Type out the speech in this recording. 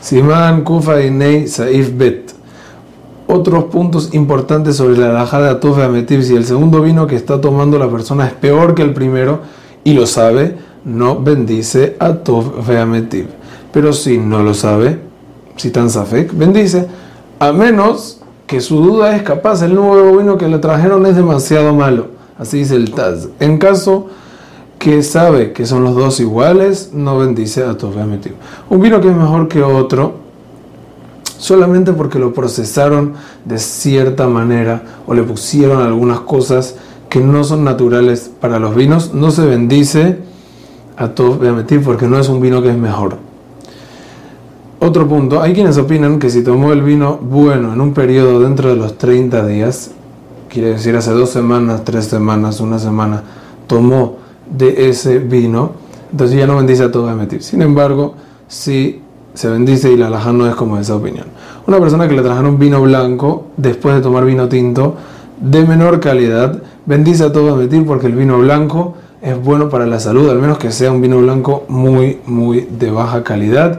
Simán Kufa y Nei Saif Bet. Otros puntos importantes sobre la alhaja de Atuf Ametiv. Si el segundo vino que está tomando la persona es peor que el primero y lo sabe, no bendice Atuf Ametiv. Pero si no lo sabe, si tan Safek, bendice. A menos que su duda es capaz, el nuevo vino que le trajeron es demasiado malo. Así dice el Taz. En caso que sabe que son los dos iguales, no bendice a tu Ametiv. Un vino que es mejor que otro, solamente porque lo procesaron de cierta manera o le pusieron algunas cosas que no son naturales para los vinos, no se bendice a tu Ametiv porque no es un vino que es mejor. Otro punto, hay quienes opinan que si tomó el vino bueno en un periodo dentro de los 30 días, quiere decir hace dos semanas, tres semanas, una semana, tomó de ese vino, entonces ya no bendice a todo Emetiv. Sin embargo, si se bendice y la alhaja no es como esa opinión. Una persona que le trajeron vino blanco después de tomar vino tinto de menor calidad, bendice a todo Emetiv porque el vino blanco es bueno para la salud, al menos que sea un vino blanco muy, muy de baja calidad.